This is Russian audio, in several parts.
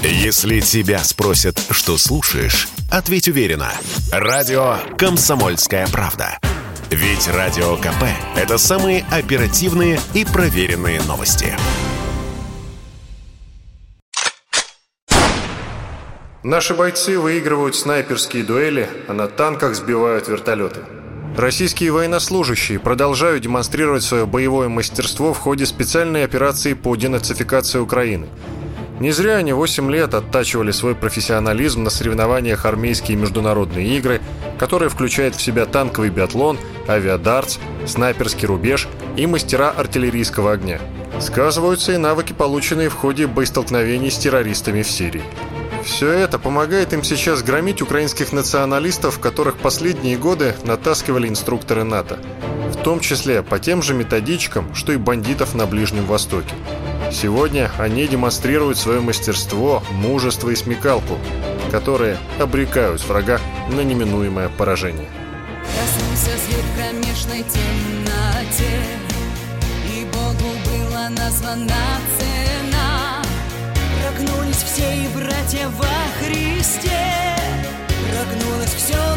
Если тебя спросят, что слушаешь, ответь уверенно. Радио «Комсомольская правда». Ведь Радио КП – это самые оперативные и проверенные новости. Наши бойцы выигрывают снайперские дуэли, а на танках сбивают вертолеты. Российские военнослужащие продолжают демонстрировать свое боевое мастерство в ходе специальной операции по денацификации Украины. Не зря они 8 лет оттачивали свой профессионализм на соревнованиях армейские международные игры, которые включают в себя танковый биатлон, авиадартс, снайперский рубеж и мастера артиллерийского огня. Сказываются и навыки, полученные в ходе боестолкновений с террористами в Сирии. Все это помогает им сейчас громить украинских националистов, которых последние годы натаскивали инструкторы НАТО. В том числе по тем же методичкам, что и бандитов на Ближнем Востоке. Сегодня они демонстрируют свое мастерство, мужество и смекалку, которые обрекают врага на неминуемое поражение. Проснулся свет в кромешной темноте, и Богу была названа цена. Прогнулись все и братья во Христе, прогнулось все,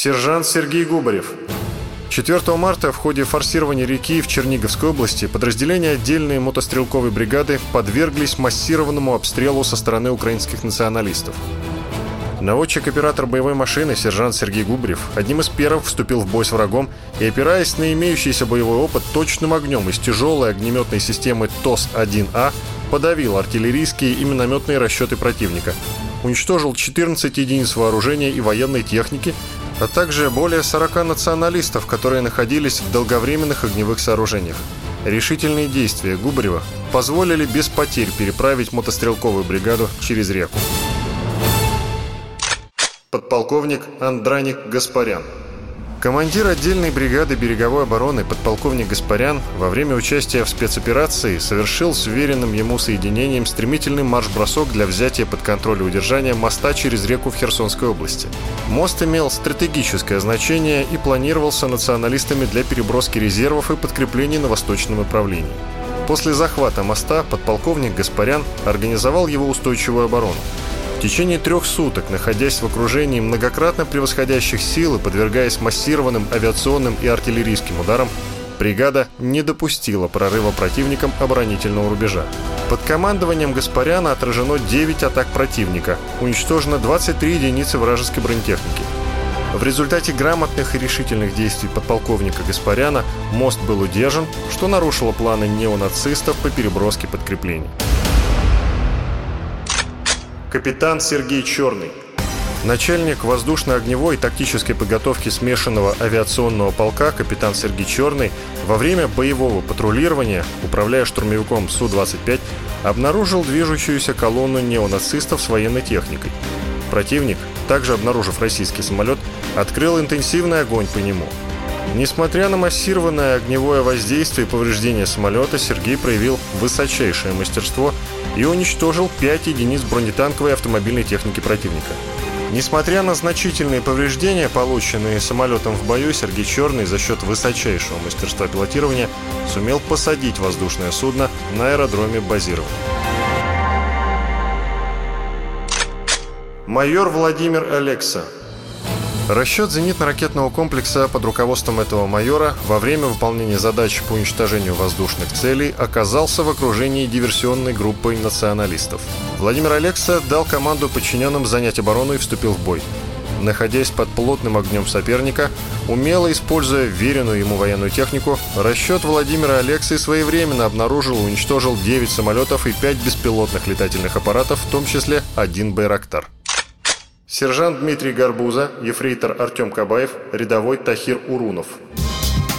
Сержант Сергей Губарев. 4 марта в ходе форсирования реки в Черниговской области подразделения отдельной мотострелковой бригады подверглись массированному обстрелу со стороны украинских националистов. Наводчик-оператор боевой машины, сержант Сергей Губарев, одним из первых вступил в бой с врагом и, опираясь на имеющийся боевой опыт, точным огнем из тяжелой огнеметной системы ТОС-1А подавил артиллерийские и минометные расчеты противника. Уничтожил 14 единиц вооружения и военной техники, а также более 40 националистов, которые находились в долговременных огневых сооружениях. Решительные действия Губарева позволили без потерь переправить мотострелковую бригаду через реку. Подполковник Андраник Гаспарян. Командир отдельной бригады береговой обороны подполковник Гаспарян во время участия в спецоперации совершил с уверенным ему соединением стремительный марш-бросок для взятия под контроль и удержания моста через реку в Херсонской области. Мост имел стратегическое значение и планировался националистами для переброски резервов и подкреплений на восточном направлении. После захвата моста подполковник Гаспарян организовал его устойчивую оборону. В течение трех суток, находясь в окружении многократно превосходящих сил и подвергаясь массированным авиационным и артиллерийским ударам, бригада не допустила прорыва противникам оборонительного рубежа. Под командованием Гаспаряна отражено 9 атак противника, уничтожено 23 единицы вражеской бронетехники. В результате грамотных и решительных действий подполковника Гаспаряна мост был удержан, что нарушило планы неонацистов по переброске подкреплений. Капитан Сергей Черный. Начальник воздушно-огневой и тактической подготовки смешанного авиационного полка капитан Сергей Черный во время боевого патрулирования, управляя штурмовиком Су-25, обнаружил движущуюся колонну неонацистов с военной техникой. Противник, также обнаружив российский самолет, открыл интенсивный огонь по нему. Несмотря на массированное огневое воздействие и повреждение самолета, Сергей проявил высочайшее мастерство и уничтожил 5 единиц бронетанковой автомобильной техники противника. Несмотря на значительные повреждения, полученные самолетом в бою, Сергей Черный за счет высочайшего мастерства пилотирования сумел посадить воздушное судно на аэродроме базирования. Майор Владимир Алекса Расчет зенитно-ракетного комплекса под руководством этого майора во время выполнения задач по уничтожению воздушных целей оказался в окружении диверсионной группы националистов. Владимир Алекса дал команду подчиненным занять оборону и вступил в бой. Находясь под плотным огнем соперника, умело используя веренную ему военную технику, расчет Владимира Алексы своевременно обнаружил и уничтожил 9 самолетов и 5 беспилотных летательных аппаратов, в том числе один «Байрактар». Сержант Дмитрий Горбуза, ефрейтор Артем Кабаев, рядовой Тахир Урунов.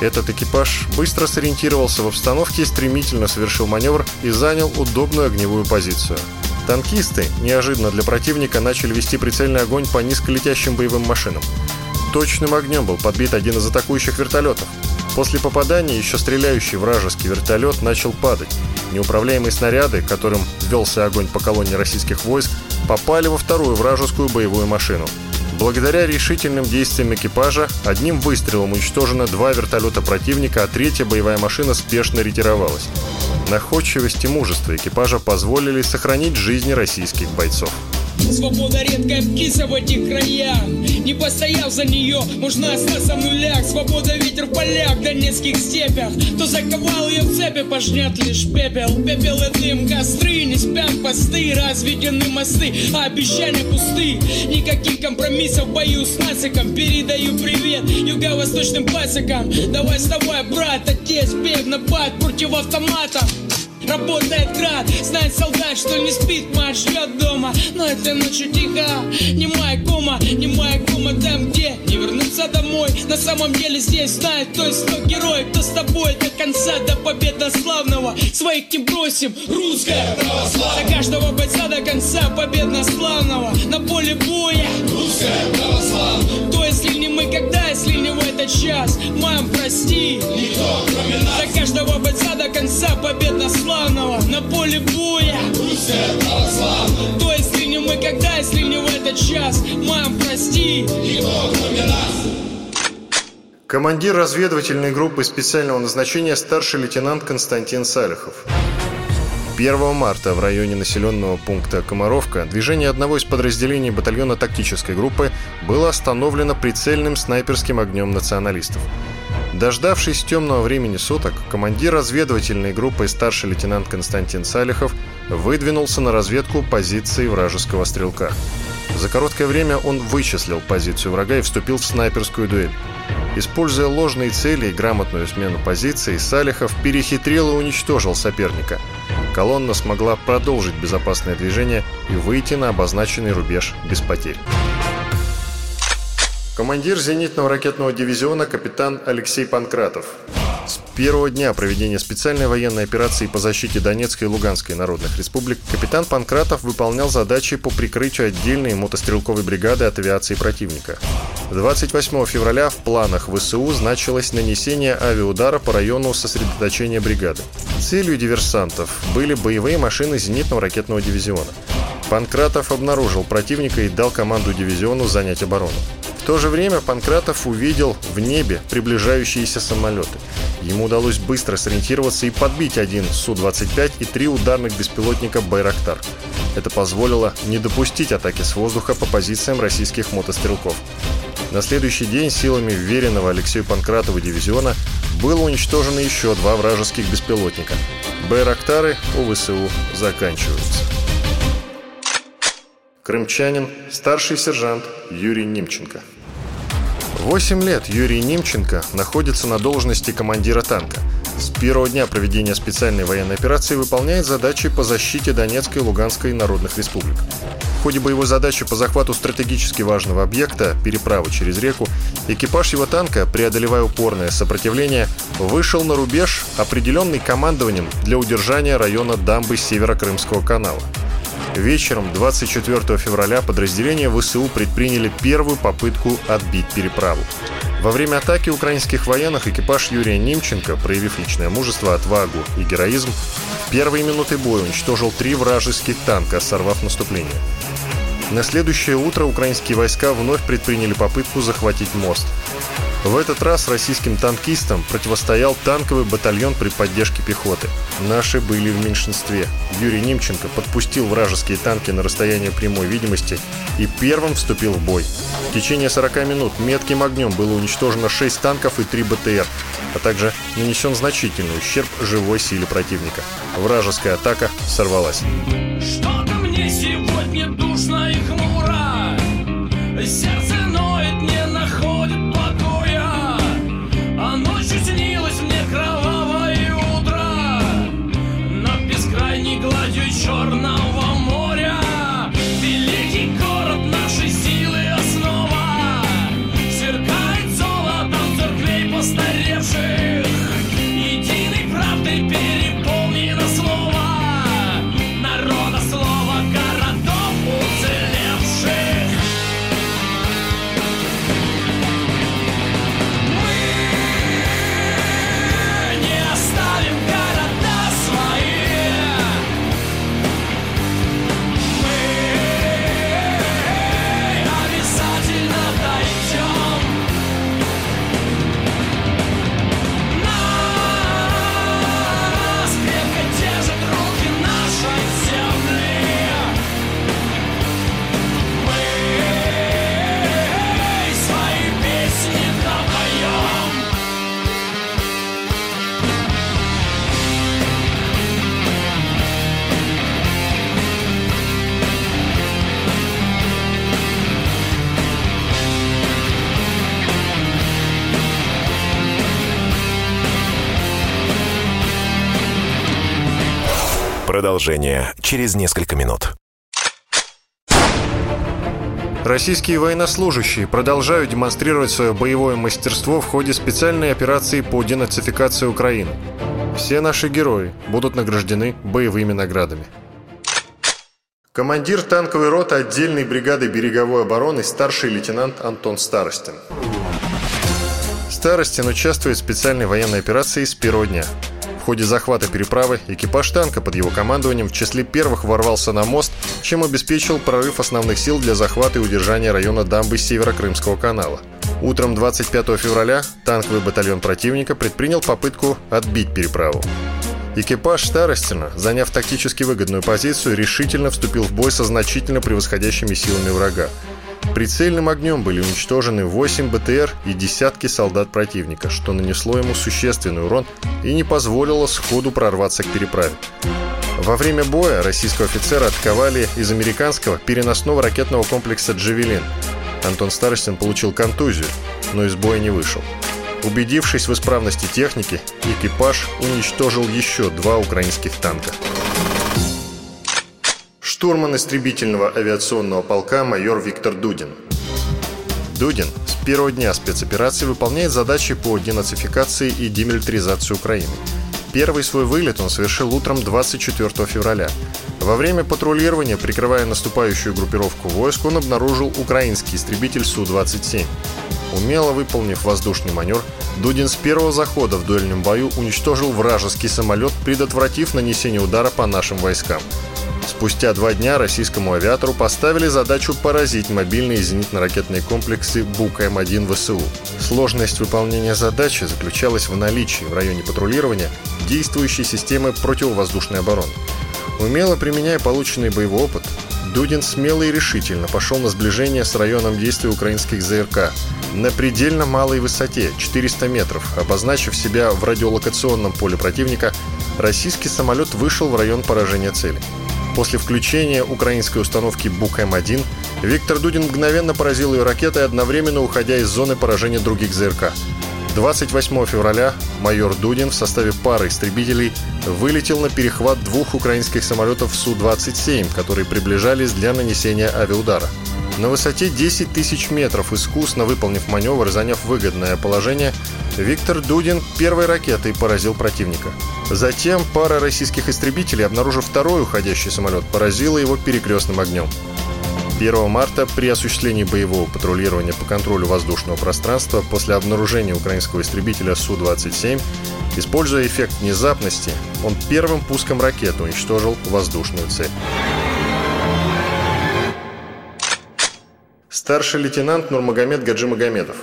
Этот экипаж быстро сориентировался в обстановке, стремительно совершил маневр и занял удобную огневую позицию. Танкисты неожиданно для противника начали вести прицельный огонь по низколетящим боевым машинам. Точным огнем был подбит один из атакующих вертолетов. После попадания еще стреляющий вражеский вертолет начал падать. Неуправляемые снаряды, которым велся огонь по колонне российских войск, попали во вторую вражескую боевую машину. Благодаря решительным действиям экипажа одним выстрелом уничтожено два вертолета противника, а третья боевая машина спешно ретировалась. Находчивость и мужество экипажа позволили сохранить жизни российских бойцов. Свобода редкая птица в этих краях. Не постояв за нее, можно остаться в нулях. Свобода ветер в полях, в донецких степях. Кто заковал ее в цепи, пожнет лишь пепел. Пепел и дым, костры, не спят посты. Разведены мосты, а обещания пусты. Никаких компромиссов в бою с нациком. Передаю привет юго-восточным пасекам Давай вставай, брат, отец, бег на бат против автомата Работает град, знает солдат, что не спит, мать ждет дома. Но этой ночью тихо, не моя кома, не моя кома там где Не вернуться домой, на самом деле здесь знает Кто из кто герой, кто с тобой до конца, до победы славного. Своих не бросим, русская православная. За каждого бойца до конца победно славного. На поле боя, русская православная. То если не мы, когда, если не в этот час? Мам, прости, никто кроме нас За каждого бойца до конца победно славного на поле боя. Русская православная То есть ли не мы когда, если не в этот час? Мам, прости. Никто кроме нас Командир разведывательной группы специального назначения старший лейтенант Константин Салихов. 1 марта в районе населенного пункта Комаровка движение одного из подразделений батальона тактической группы было остановлено прицельным снайперским огнем националистов. Дождавшись темного времени суток, командир разведывательной группы старший лейтенант Константин Салихов выдвинулся на разведку позиции вражеского стрелка. За короткое время он вычислил позицию врага и вступил в снайперскую дуэль. Используя ложные цели и грамотную смену позиций, Салихов перехитрил и уничтожил соперника. Колонна смогла продолжить безопасное движение и выйти на обозначенный рубеж без потерь. Командир зенитного ракетного дивизиона капитан Алексей Панкратов. С первого дня проведения специальной военной операции по защите Донецкой и Луганской народных республик капитан Панкратов выполнял задачи по прикрытию отдельной мотострелковой бригады от авиации противника. 28 февраля в планах ВСУ значилось нанесение авиаудара по району сосредоточения бригады. Целью диверсантов были боевые машины зенитного ракетного дивизиона. Панкратов обнаружил противника и дал команду дивизиону занять оборону. То же время Панкратов увидел в небе приближающиеся самолеты. Ему удалось быстро сориентироваться и подбить один Су-25 и три ударных беспилотника «Байрактар». Это позволило не допустить атаки с воздуха по позициям российских мотострелков. На следующий день силами вверенного Алексею Панкратову дивизиона было уничтожено еще два вражеских беспилотника. Байрактары у ВСУ заканчиваются. Крымчанин, старший сержант Юрий Немченко. Восемь лет Юрий Немченко находится на должности командира танка. С первого дня проведения специальной военной операции выполняет задачи по защите Донецкой и Луганской народных республик. В ходе боевой задачи по захвату стратегически важного объекта, переправы через реку, экипаж его танка, преодолевая упорное сопротивление, вышел на рубеж, определенный командованием для удержания района дамбы Северо-Крымского канала. Вечером 24 февраля подразделения ВСУ предприняли первую попытку отбить переправу. Во время атаки украинских военных экипаж Юрия Немченко, проявив личное мужество, отвагу и героизм, в первые минуты боя уничтожил три вражеских танка, сорвав наступление. На следующее утро украинские войска вновь предприняли попытку захватить мост. В этот раз российским танкистам противостоял танковый батальон при поддержке пехоты. Наши были в меньшинстве. Юрий Немченко подпустил вражеские танки на расстояние прямой видимости и первым вступил в бой. В течение 40 минут метким огнем было уничтожено 6 танков и 3 БТР, а также нанесен значительный ущерб живой силе противника. Вражеская атака сорвалась. Что-то мне сегодня душно и хмуро через несколько минут. Российские военнослужащие продолжают демонстрировать свое боевое мастерство в ходе специальной операции по денацификации Украины. Все наши герои будут награждены боевыми наградами. Командир танковой роты отдельной бригады береговой обороны старший лейтенант Антон Старостин. Старостин участвует в специальной военной операции с первого дня. Ходе захвата переправы экипаж танка под его командованием в числе первых ворвался на мост, чем обеспечил прорыв основных сил для захвата и удержания района дамбы Северо-Крымского канала. Утром 25 февраля танковый батальон противника предпринял попытку отбить переправу. Экипаж Старостина, заняв тактически выгодную позицию, решительно вступил в бой со значительно превосходящими силами врага. Прицельным огнем были уничтожены 8 БТР и десятки солдат противника, что нанесло ему существенный урон и не позволило сходу прорваться к переправе. Во время боя российского офицера атаковали из американского переносного ракетного комплекса «Джавелин». Антон Старостин получил контузию, но из боя не вышел. Убедившись в исправности техники, экипаж уничтожил еще два украинских танка. Штурман истребительного авиационного полка майор Виктор Дудин. Дудин с первого дня спецоперации выполняет задачи по денацификации и демилитаризации Украины. Первый свой вылет он совершил утром 24 февраля. Во время патрулирования, прикрывая наступающую группировку войск, он обнаружил украинский истребитель Су-27. Умело выполнив воздушный маневр, Дудин с первого захода в дуэльном бою уничтожил вражеский самолет, предотвратив нанесение удара по нашим войскам. Спустя два дня российскому авиатору поставили задачу поразить мобильные зенитно-ракетные комплексы БУК-М1 ВСУ. Сложность выполнения задачи заключалась в наличии в районе патрулирования действующей системы противовоздушной обороны. Умело применяя полученный боевой опыт, Дудин смело и решительно пошел на сближение с районом действия украинских ЗРК на предельно малой высоте 400 метров, обозначив себя в радиолокационном поле противника, российский самолет вышел в район поражения цели. После включения украинской установки БУК-М1 Виктор Дудин мгновенно поразил ее ракетой, одновременно уходя из зоны поражения других ЗРК. 28 февраля майор Дудин в составе пары истребителей вылетел на перехват двух украинских самолетов Су-27, которые приближались для нанесения авиаудара. На высоте 10 тысяч метров, искусно выполнив маневр заняв выгодное положение, Виктор Дудин первой ракетой поразил противника. Затем пара российских истребителей, обнаружив второй уходящий самолет, поразила его перекрестным огнем. 1 марта при осуществлении боевого патрулирования по контролю воздушного пространства после обнаружения украинского истребителя Су-27, используя эффект внезапности, он первым пуском ракеты уничтожил воздушную цель. Старший лейтенант Нурмагомед Гаджимагомедов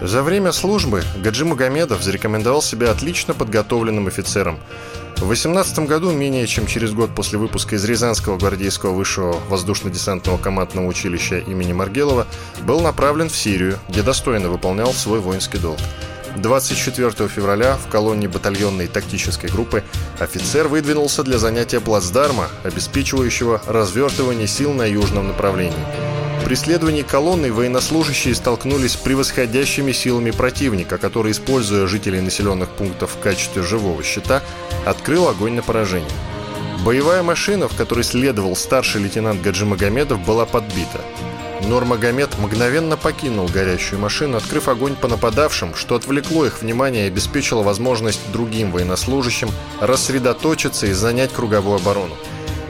За время службы Гаджи Магомедов зарекомендовал себя отлично подготовленным офицером – в 18 году, менее чем через год после выпуска из Рязанского гвардейского высшего воздушно-десантного командного училища имени Маргелова, был направлен в Сирию, где достойно выполнял свой воинский долг. 24 февраля в колонне батальонной тактической группы офицер выдвинулся для занятия плацдарма, обеспечивающего развертывание сил на южном направлении. При следовании колонны военнослужащие столкнулись с превосходящими силами противника, который, используя жителей населенных пунктов в качестве живого щита, открыл огонь на поражение. Боевая машина, в которой следовал старший лейтенант Гаджимагомедов, была подбита. Нурмагомед мгновенно покинул горящую машину, открыв огонь по нападавшим, что отвлекло их внимание и обеспечило возможность другим военнослужащим рассредоточиться и занять круговую оборону.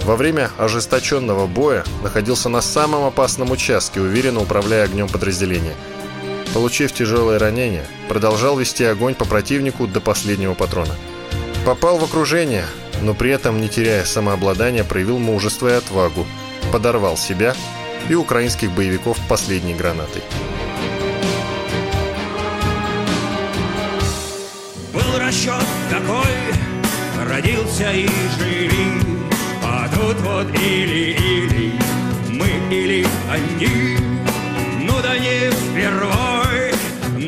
Во время ожесточенного боя находился на самом опасном участке, уверенно управляя огнем подразделения. Получив тяжелое ранение, продолжал вести огонь по противнику до последнего патрона. Попал в окружение, но при этом, не теряя самообладания, проявил мужество и отвагу, подорвал себя и украинских боевиков последней гранатой. Был расчет такой, родился и жили, а тут вот или-или, мы или они. Ну да не впервой,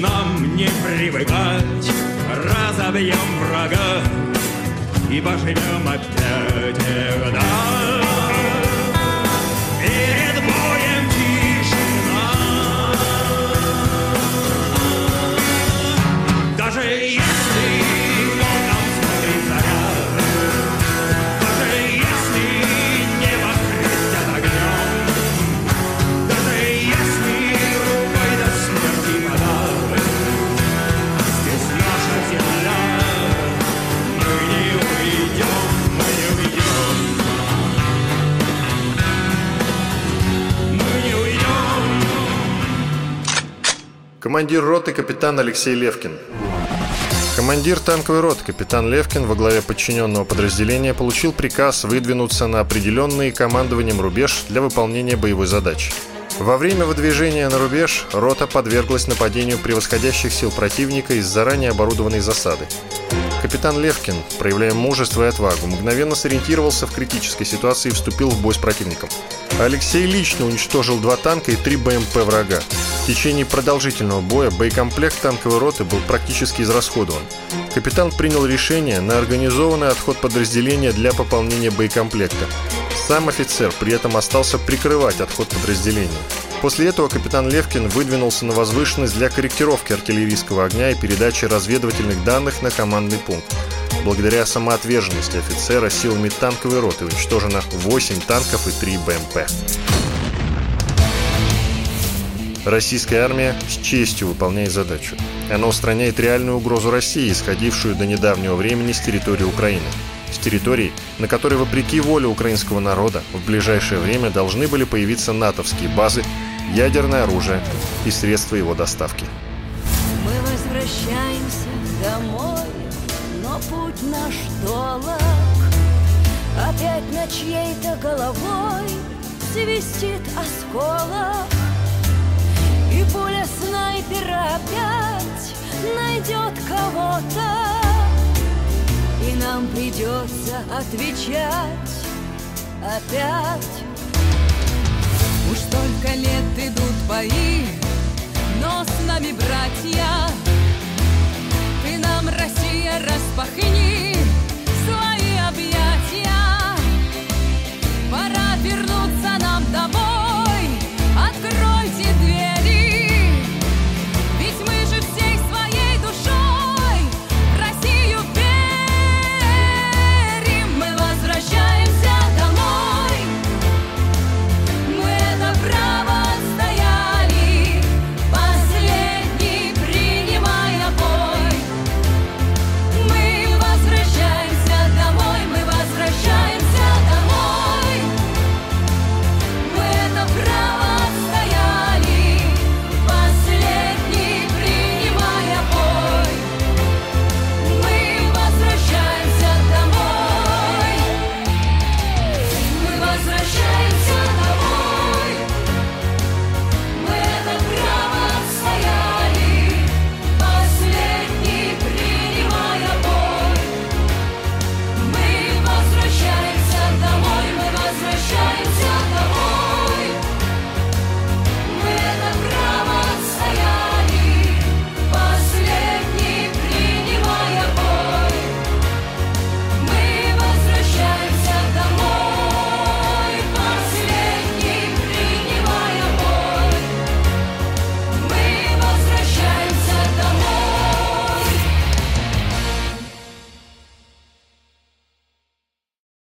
нам не привыкать, разобьем врага и поживем опять всегда. Командир роты капитан Алексей Левкин. Командир танковой роты капитан Левкин во главе подчиненного подразделения получил приказ выдвинуться на определенный командованием рубеж для выполнения боевой задачи. Во время выдвижения на рубеж рота подверглась нападению превосходящих сил противника из заранее оборудованной засады. Капитан Левкин, проявляя мужество и отвагу, мгновенно сориентировался в критической ситуации и вступил в бой с противником. Алексей лично уничтожил два танка и три БМП врага. В течение продолжительного боя боекомплект танковой роты был практически израсходован. Капитан принял решение на организованный отход подразделения для пополнения боекомплекта. Сам офицер при этом остался прикрывать отход подразделения. После этого капитан Левкин выдвинулся на возвышенность для корректировки артиллерийского огня и передачи разведывательных данных на командный пункт. Благодаря самоотверженности офицера силами танковой роты уничтожено 8 танков и 3 БМП. Российская армия с честью выполняет задачу. Она устраняет реальную угрозу России, исходившую до недавнего времени с территории Украины территорий, на которой, вопреки воле украинского народа, в ближайшее время должны были появиться натовские базы, ядерное оружие и средства его доставки. Мы возвращаемся домой, но путь наш долг. Опять на чьей-то головой свистит осколок. И пуля снайпера опять найдет кого-то. И нам придется отвечать опять. Уж столько лет идут бои Но с нами братья. Ты нам, Россия, распахни.